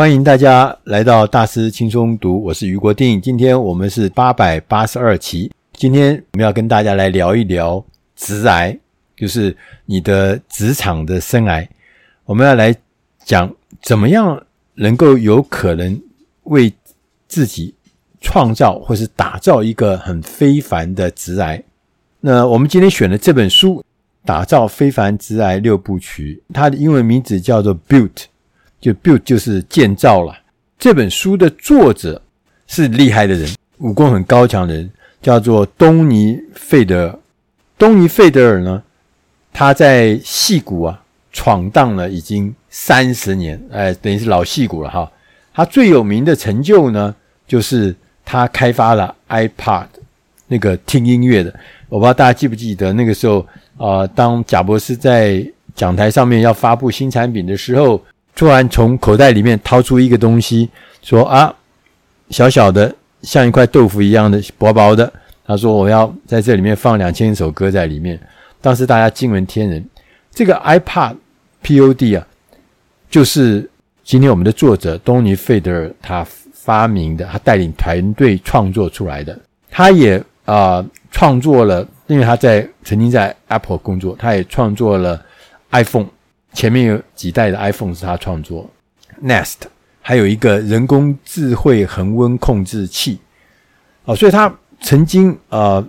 欢迎大家来到大师轻松读，我是余国定。今天我们是八百八十二期，今天我们要跟大家来聊一聊职癌，就是你的职场的生涯。我们要来讲怎么样能够有可能为自己创造或是打造一个很非凡的职癌。那我们今天选的这本书《打造非凡职癌六部曲》，它的英文名字叫做 Built，就 Built 就是建造了。这本书的作者是厉害的人，武功很高强的人，叫做东尼·费德尔。东尼·费德尔呢，他在戏谷啊闯荡了已经三十年，哎，等于是老戏谷了哈。他最有名的成就呢，就是他开发了 iPod，那个听音乐的。我不知道大家记不记得那个时候啊、呃，当贾伯斯在讲台上面要发布新产品的时候，突然从口袋里面掏出一个东西，说啊，小小的像一块豆腐一样的薄薄的，他说我要在这里面放两千首歌在里面。当时大家惊闻天人。这个 iPod Pod 啊，就是今天我们的作者东尼费德尔他发明的，他带领团队创作出来的，他也。啊，创作了，因为他在曾经在 Apple 工作，他也创作了 iPhone，前面有几代的 iPhone 是他创作，Nest，还有一个人工智慧恒温控制器，哦，所以他曾经呃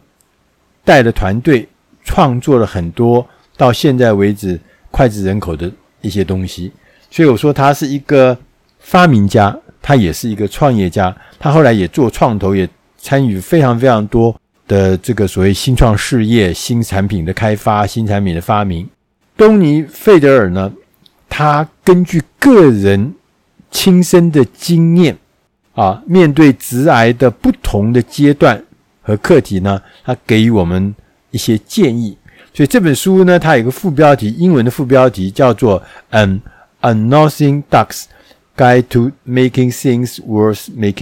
带的团队创作了很多到现在为止脍炙人口的一些东西，所以我说他是一个发明家，他也是一个创业家，他后来也做创投，也参与非常非常多。的这个所谓新创事业、新产品的开发、新产品的发明，东尼·费德尔呢，他根据个人亲身的经验啊，面对直癌的不同的阶段和课题呢，他给予我们一些建议。所以这本书呢，它有个副标题，英文的副标题叫做《An Unorthodox Guide to Making Things Worth Making》，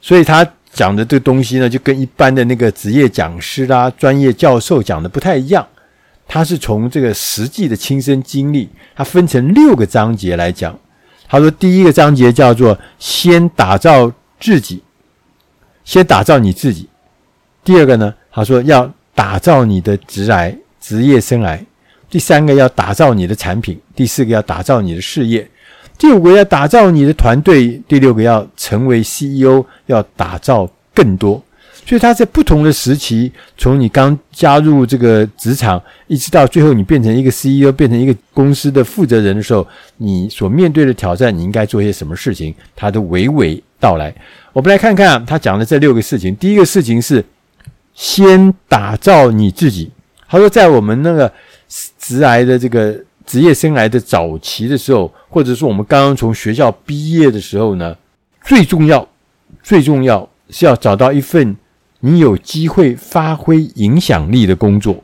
所以他。讲的这个东西呢，就跟一般的那个职业讲师啦、专业教授讲的不太一样。他是从这个实际的亲身经历，他分成六个章节来讲。他说，第一个章节叫做“先打造自己”，先打造你自己。第二个呢，他说要打造你的职癌、职业生涯。第三个要打造你的产品，第四个要打造你的事业。第五个要打造你的团队，第六个要成为 CEO，要打造更多。所以他在不同的时期，从你刚加入这个职场，一直到最后你变成一个 CEO，变成一个公司的负责人的时候，你所面对的挑战，你应该做些什么事情，他都娓娓道来。我们来看看他讲的这六个事情。第一个事情是先打造你自己。他说，在我们那个职癌的这个。职业生涯的早期的时候，或者说我们刚刚从学校毕业的时候呢，最重要、最重要是要找到一份你有机会发挥影响力的工作。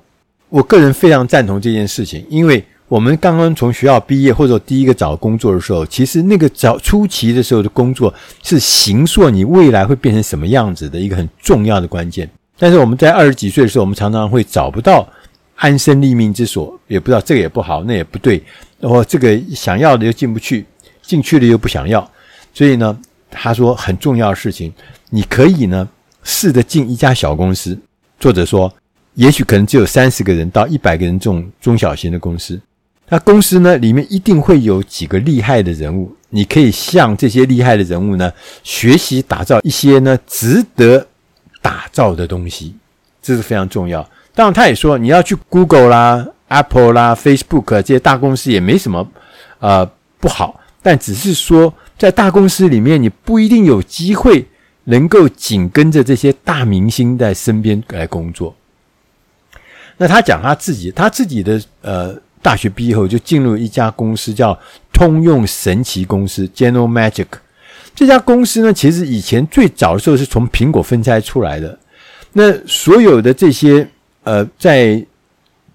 我个人非常赞同这件事情，因为我们刚刚从学校毕业或者第一个找工作的时候，其实那个找初期的时候的工作是形塑你未来会变成什么样子的一个很重要的关键。但是我们在二十几岁的时候，我们常常会找不到。安身立命之所，也不知道这个也不好，那也不对。然后这个想要的又进不去，进去了又不想要。所以呢，他说很重要的事情，你可以呢试着进一家小公司。作者说，也许可能只有三十个人到一百个人这种中小型的公司。那公司呢里面一定会有几个厉害的人物，你可以向这些厉害的人物呢学习，打造一些呢值得打造的东西，这是非常重要。当然，他也说你要去 Google 啦、Apple 啦、Facebook 这些大公司也没什么呃不好，但只是说在大公司里面，你不一定有机会能够紧跟着这些大明星在身边来工作。那他讲他自己，他自己的呃大学毕业后就进入一家公司叫通用神奇公司 （General Magic）。这家公司呢，其实以前最早的时候是从苹果分拆出来的。那所有的这些。呃，在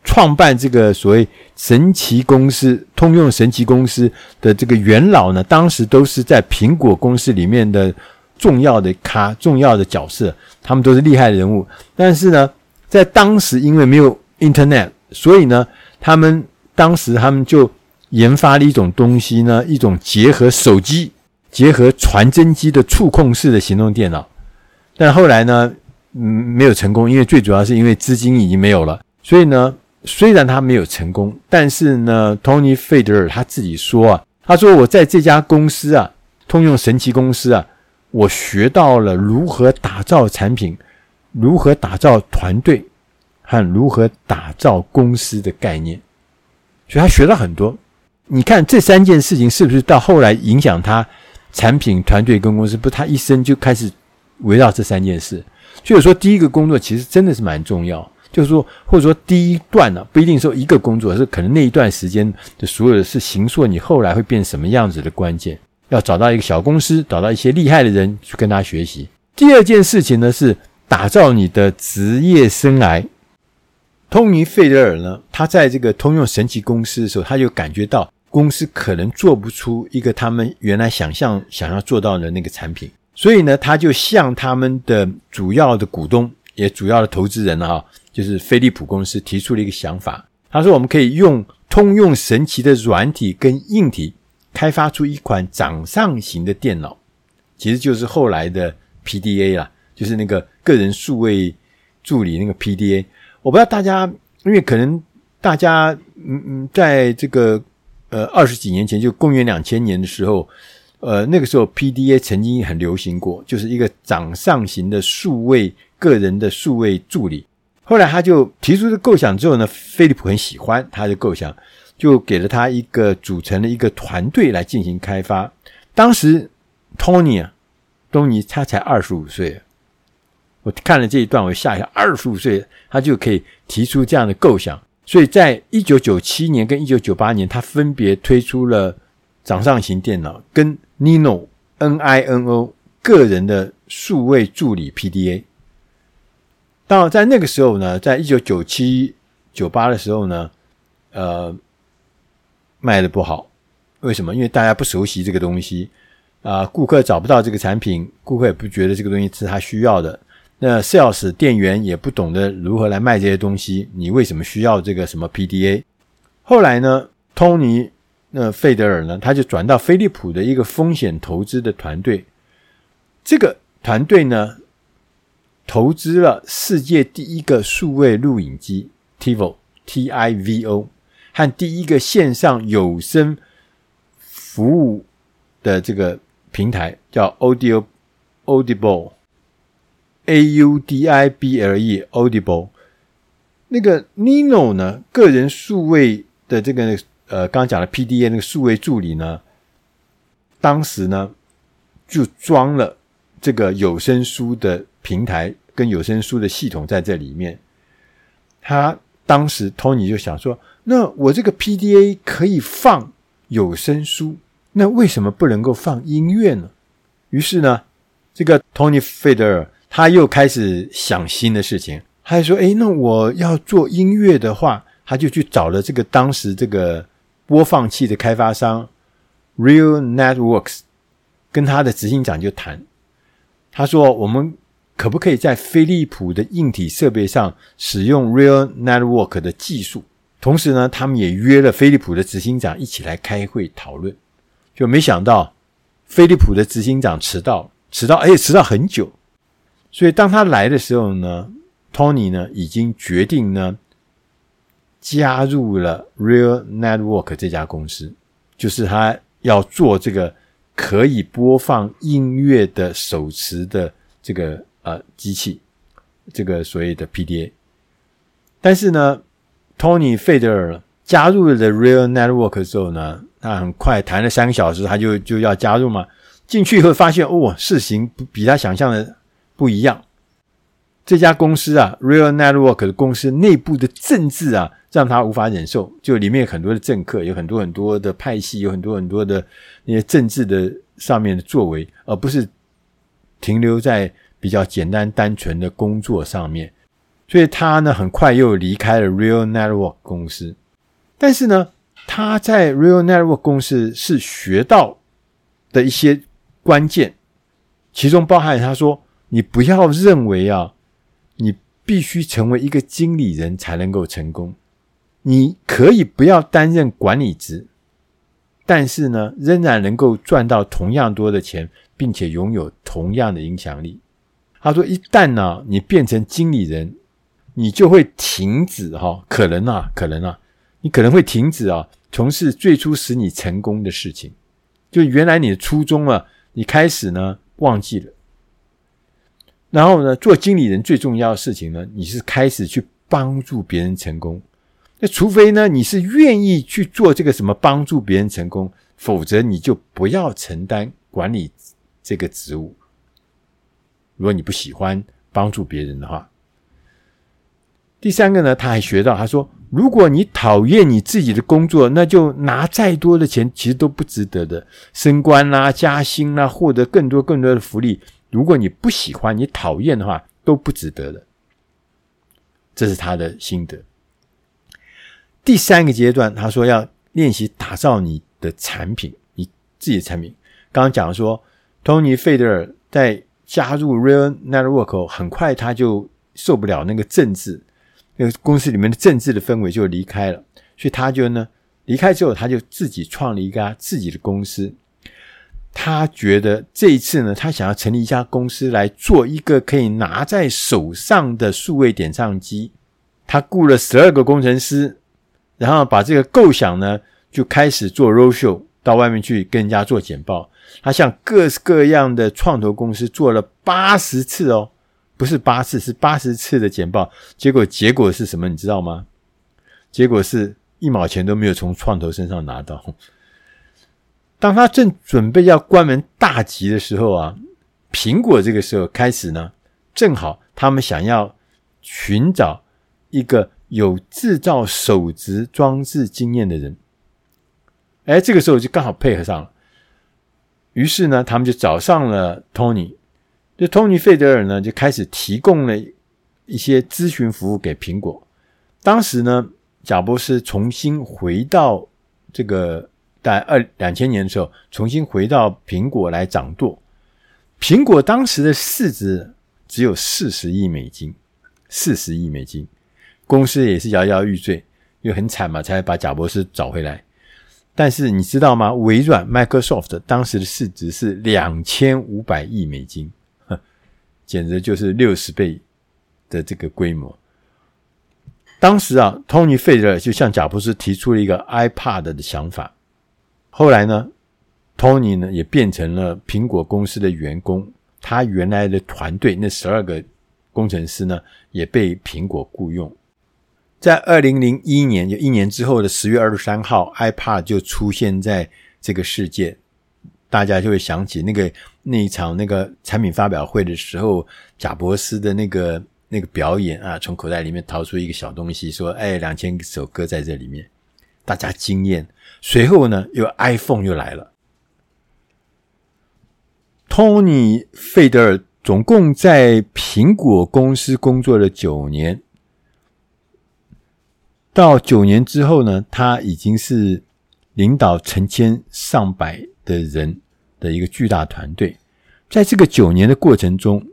创办这个所谓神奇公司、通用神奇公司的这个元老呢，当时都是在苹果公司里面的重要的咖、重要的角色，他们都是厉害的人物。但是呢，在当时因为没有 Internet，所以呢，他们当时他们就研发了一种东西呢，一种结合手机、结合传真机的触控式的行动电脑，但后来呢，嗯，没有成功，因为最主要是因为资金已经没有了。所以呢，虽然他没有成功，但是呢，托尼·费德尔他自己说啊，他说我在这家公司啊，通用神奇公司啊，我学到了如何打造产品，如何打造团队，和如何打造公司的概念。所以他学了很多。你看这三件事情是不是到后来影响他？产品团队跟公司，不，他一生就开始围绕这三件事。所以说，第一个工作其实真的是蛮重要。就是说，或者说第一段呢、不一定说一个工作，是可能那一段时间的所有的是形塑你后来会变什么样子的关键。要找到一个小公司，找到一些厉害的人去跟他学习。第二件事情呢，是打造你的职业生涯。托尼·费德尔呢，他在这个通用神奇公司的时候，他就感觉到。公司可能做不出一个他们原来想象想要做到的那个产品，所以呢，他就向他们的主要的股东，也主要的投资人啊，就是飞利浦公司提出了一个想法。他说：“我们可以用通用神奇的软体跟硬体，开发出一款掌上型的电脑，其实就是后来的 PDA 啦，就是那个个人数位助理那个 PDA。我不知道大家，因为可能大家嗯嗯，在这个。”呃，二十几年前，就公元两千年的时候，呃，那个时候 PDA 曾经很流行过，就是一个掌上型的数位个人的数位助理。后来他就提出这构想之后呢，飞利浦很喜欢他的构想，就给了他一个组成了一个团队来进行开发。当时 Tony 啊，东尼他才二十五岁，我看了这一段，我吓一下，二十五岁他就可以提出这样的构想。所以在一九九七年跟一九九八年，他分别推出了掌上型电脑跟 Nino N-I-N-O 个人的数位助理 PDA。当然，在那个时候呢，在一九九七九八的时候呢，呃，卖的不好。为什么？因为大家不熟悉这个东西啊，顾客找不到这个产品，顾客也不觉得这个东西是他需要的。那 sales 店员也不懂得如何来卖这些东西，你为什么需要这个什么 PDA？后来呢，托尼那费德尔呢，他就转到飞利浦的一个风险投资的团队。这个团队呢，投资了世界第一个数位录影机 TiVo T-I-V-O 和第一个线上有声服务的这个平台叫 Audio Audible。A U D I B L E Audible，那个 Nino 呢？个人数位的这个呃，刚刚讲的 P D A 那个数位助理呢，当时呢就装了这个有声书的平台跟有声书的系统在这里面。他当时 Tony 就想说：“那我这个 P D A 可以放有声书，那为什么不能够放音乐呢？”于是呢，这个 Tony Feder。他又开始想新的事情，他就说：“诶，那我要做音乐的话，他就去找了这个当时这个播放器的开发商 Real Networks，跟他的执行长就谈。他说：我们可不可以在飞利浦的硬体设备上使用 Real Network 的技术？同时呢，他们也约了飞利浦的执行长一起来开会讨论。就没想到飞利浦的执行长迟到，迟到，而且，迟到很久。”所以当他来的时候呢，Tony 呢已经决定呢加入了 Real Network 这家公司，就是他要做这个可以播放音乐的手持的这个呃机器，这个所谓的 PDA。但是呢，Tony 费德尔加入了 Real Network 之后呢，他很快谈了三个小时，他就就要加入嘛。进去以后发现，哦，事情比他想象的。不一样，这家公司啊，Real Network 的公司内部的政治啊，让他无法忍受。就里面有很多的政客，有很多很多的派系，有很多很多的那些政治的上面的作为，而不是停留在比较简单单纯的工作上面。所以他呢，很快又离开了 Real Network 公司。但是呢，他在 Real Network 公司是学到的一些关键，其中包含他说。你不要认为啊，你必须成为一个经理人才能够成功。你可以不要担任管理职，但是呢，仍然能够赚到同样多的钱，并且拥有同样的影响力。他说：“一旦呢，你变成经理人，你就会停止哈，可能啊，可能啊，你可能会停止啊，从事最初使你成功的事情。就原来你的初衷啊，你开始呢忘记了。然后呢，做经理人最重要的事情呢，你是开始去帮助别人成功。那除非呢，你是愿意去做这个什么帮助别人成功，否则你就不要承担管理这个职务。”如果你不喜欢帮助别人的话，第三个呢，他还学到，他说：如果你讨厌你自己的工作，那就拿再多的钱，其实都不值得的，升官啦、加薪啦，获得更多更多的福利。如果你不喜欢、你讨厌的话，都不值得的。这是他的心得。第三个阶段，他说要练习打造你的产品，你自己的产品。刚刚讲说，托尼·费德尔在加入 Real Network 很快他就受不了那个政治，那个公司里面的政治的氛围就离开了，所以他就呢离开之后，他就自己创了一家自己的公司。他觉得这一次呢，他想要成立一家公司来做一个可以拿在手上的数位点唱机。他雇了十二个工程师，然后把这个构想呢就开始做 roadshow，到外面去跟人家做简报。他向各式各样的创投公司做了八十次哦，不是八次，是八十次的简报。结果结果是什么？你知道吗？结果是一毛钱都没有从创投身上拿到。当他正准备要关门大吉的时候啊，苹果这个时候开始呢，正好他们想要寻找一个有制造手持装置经验的人。哎，这个时候就刚好配合上了。于是呢，他们就找上了 Tony，这 Tony 费德尔呢就开始提供了一些咨询服务给苹果。当时呢，贾伯斯重新回到这个在二两千年的时候，重新回到苹果来掌舵。苹果当时的市值只有四十亿美金，四十亿美金，公司也是摇摇欲坠，因为很惨嘛，才把贾伯斯找回来。但是你知道吗？微软 Microsoft 当时的市值是两千五百亿美金，呵，简直就是六十倍的这个规模。当时啊，托尼费德尔就向贾伯斯提出了一个 iPad 的想法。后来呢，托尼呢也变成了苹果公司的员工，他原来的团队那十二个工程师呢也被苹果雇佣。在二零零一年，就一年之后的十月二十三号，iPad 就出现在这个世界，大家就会想起那个那一场那个产品发表会的时候，贾伯斯的那个那个表演啊，从口袋里面掏出一个小东西，说：“哎，两千首歌在这里面。”大家惊艳。随后呢，又 iPhone 又来了。托尼·费德尔总共在苹果公司工作了九年。到九年之后呢，他已经是领导成千上百的人的一个巨大团队。在这个九年的过程中，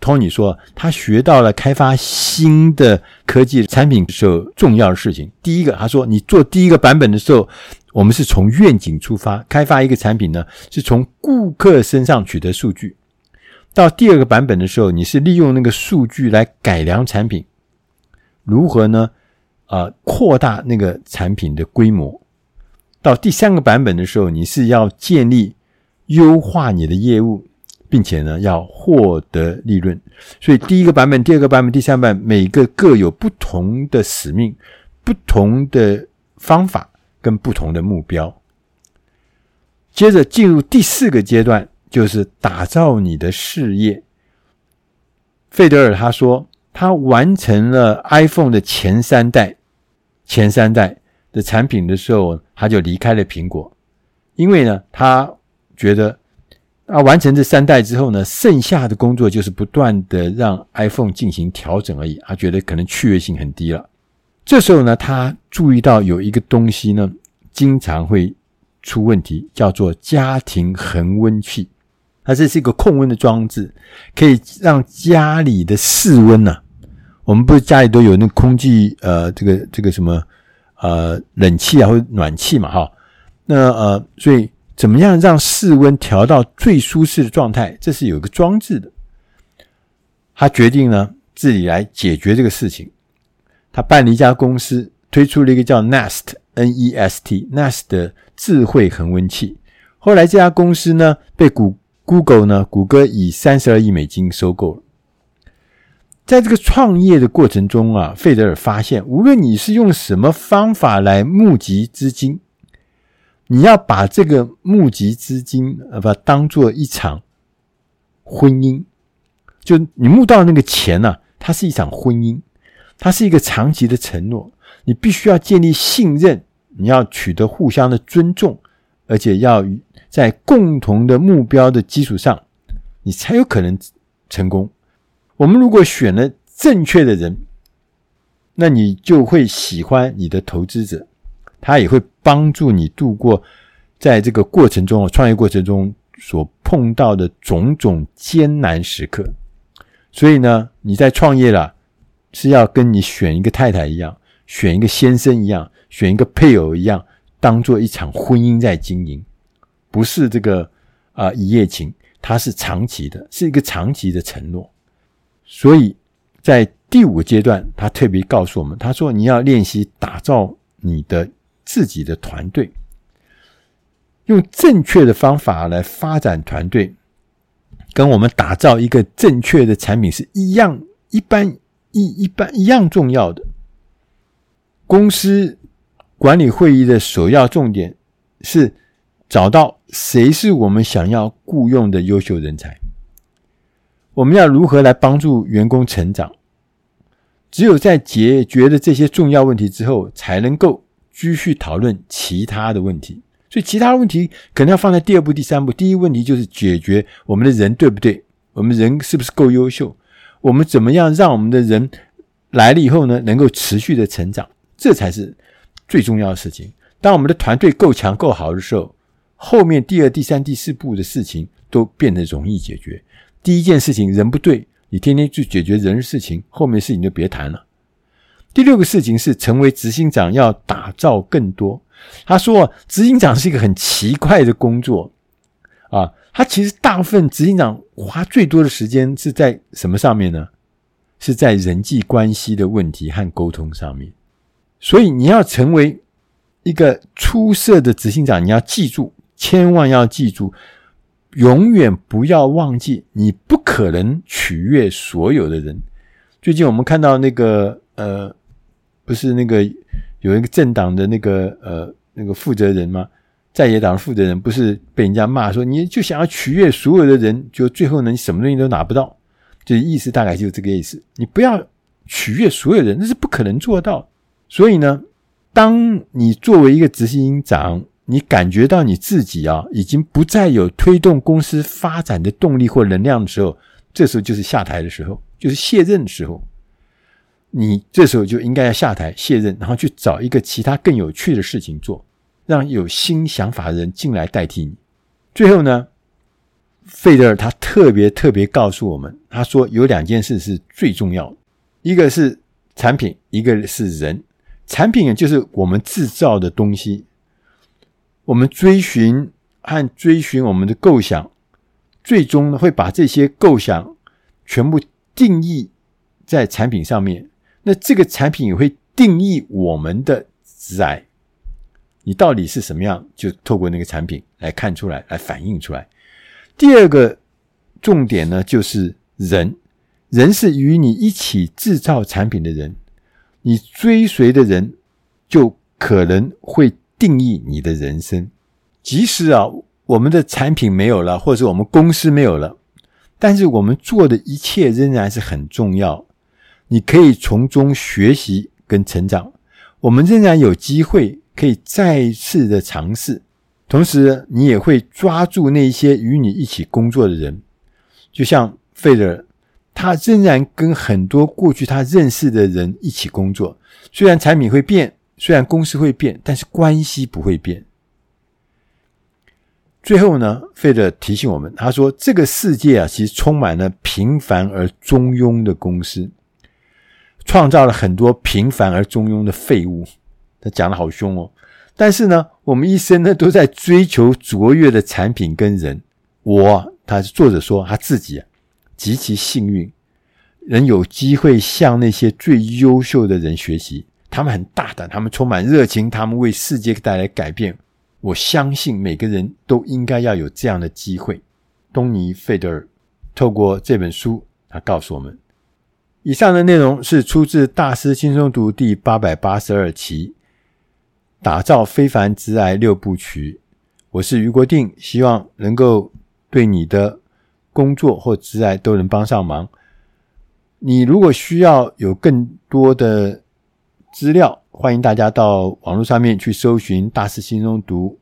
托尼说他学到了开发新的科技产品时候重要的事情。第一个，他说你做第一个版本的时候，我们是从愿景出发，开发一个产品呢，是从顾客身上取得数据。到第二个版本的时候，你是利用那个数据来改良产品，如何呢？啊，扩大那个产品的规模。到第三个版本的时候，你是要建立、优化你的业务，并且呢，要获得利润。所以，第一个版本、第二个版本、第三版，每个各有不同的使命、不同的方法跟不同的目标。接着进入第四个阶段，就是打造你的事业。费德尔他说，他完成了 iPhone 的前三代。前三代的产品的时候，他就离开了苹果，因为呢，他觉得啊，完成这三代之后呢，剩下的工作就是不断的让 iPhone 进行调整而已。他觉得可能趣味性很低了。这时候呢，他注意到有一个东西呢，经常会出问题，叫做家庭恒温器。它这是一个控温的装置，可以让家里的室温呢、我们不是家里都有那空气呃，这个这个什么呃冷气啊或者暖气嘛哈？那呃，所以怎么样让室温调到最舒适的状态？这是有一个装置的。他决定呢自己来解决这个事情。他办了一家公司，推出了一个叫 Nest N-E-S-T Nest 的智慧恒温器。后来这家公司呢被谷 Google 呢谷歌以三十二亿美金收购了。在这个创业的过程中啊，费德尔发现，无论你是用什么方法来募集资金，你要把这个募集资金呃，把当做一场婚姻，就你募到那个钱呢、啊，它是一场婚姻，它是一个长期的承诺，你必须要建立信任，你要取得互相的尊重，而且要在共同的目标的基础上，你才有可能成功。我们如果选了正确的人，那你就会喜欢你的投资者，他也会帮助你度过在这个过程中，创业过程中所碰到的种种艰难时刻。所以呢，你在创业了，是要跟你选一个太太一样，选一个先生一样，选一个配偶一样，当做一场婚姻在经营，不是这个啊、一夜情，它是长期的，是一个长期的承诺。所以，在第五个阶段，他特别告诉我们：“他说，你要练习打造你的自己的团队，用正确的方法来发展团队，跟我们打造一个正确的产品是一样，一般一一般一样重要的。公司管理会议的首要重点是找到谁是我们想要雇佣的优秀人才。”我们要如何来帮助员工成长？只有在解决了这些重要问题之后，才能够继续讨论其他的问题。所以，其他问题可能要放在第二步、第三步。第一问题就是解决我们的人对不对？我们人是不是够优秀？我们怎么样让我们的人来了以后呢，能够持续的成长？这才是最重要的事情。当我们的团队够强、够好的时候，后面第二、第三、第四步的事情都变得容易解决。第一件事情，人不对，你天天去解决人的事情，后面事情就别谈了。第六个事情是成为执行长要打造更多。他说，执行长是一个很奇怪的工作啊，他其实大部分执行长花最多的时间是在什么上面呢？是在人际关系的问题和沟通上面。所以你要成为一个出色的执行长，你要记住，千万要记住。永远不要忘记，你不可能取悦所有的人。最近我们看到那个呃，不是那个有一个政党的那个呃那个负责人吗？在野党的负责人不是被人家骂说，你就想要取悦所有的人，就最后呢，你什么东西都拿不到。这意思大概就是这个意思。你不要取悦所有人，那是不可能做到。所以呢，当你作为一个执行长，你感觉到你自己啊，已经不再有推动公司发展的动力或能量的时候，这时候就是下台的时候，就是卸任的时候。你这时候就应该要下台卸任，然后去找一个其他更有趣的事情做，让有新想法的人进来代替你。最后呢，费德尔他特别特别告诉我们，他说有两件事是最重要的，一个是产品，一个是人。产品就是我们制造的东西。我们追寻和追寻我们的构想，最终呢会把这些构想全部定义在产品上面。那这个产品也会定义我们的职涯，你到底是什么样，就透过那个产品来看出来，来反映出来。第二个重点呢，就是人，人是与你一起制造产品的人，你追随的人就可能会。定义你的人生，即使啊，我们的产品没有了，或者我们公司没有了，但是我们做的一切仍然是很重要。你可以从中学习跟成长，我们仍然有机会可以再次的尝试。同时，你也会抓住那些与你一起工作的人，就像费德尔，他仍然跟很多过去他认识的人一起工作，虽然产品会变。虽然公司会变，但是关系不会变。最后呢，费德提醒我们，他说：“这个世界啊，其实充满了平凡而中庸的公司，创造了很多平凡而中庸的废物。”他讲的好凶哦。但是呢，我们一生呢都在追求卓越的产品跟人。我，他是作者说他自己啊极其幸运，能有机会向那些最优秀的人学习。他们很大胆，他们充满热情，他们为世界带来改变。我相信每个人都应该要有这样的机会。东尼·费德尔透过这本书，他告诉我们。以上的内容是出自《大师轻松读》第八百八十二期《打造非凡直癌六部曲》。我是余国定，希望能够对你的工作或职涯都能帮上忙。你如果需要有更多的资料，欢迎大家到网络上面去搜寻《大师心中读》，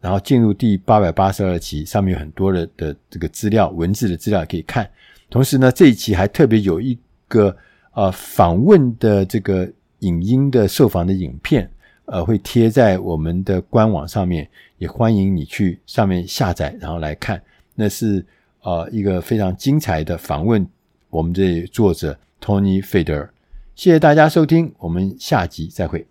然后进入第八百八十二期，上面有很多的的这个资料，文字的资料可以看。同时呢，这一期还特别有一。个呃访问的这个影音的受访的影片，呃会贴在我们的官网上面，也欢迎你去上面下载，然后来看。那是呃一个非常精彩的访问，我们这作者 Tony Feder。谢谢大家收听，我们下集再会。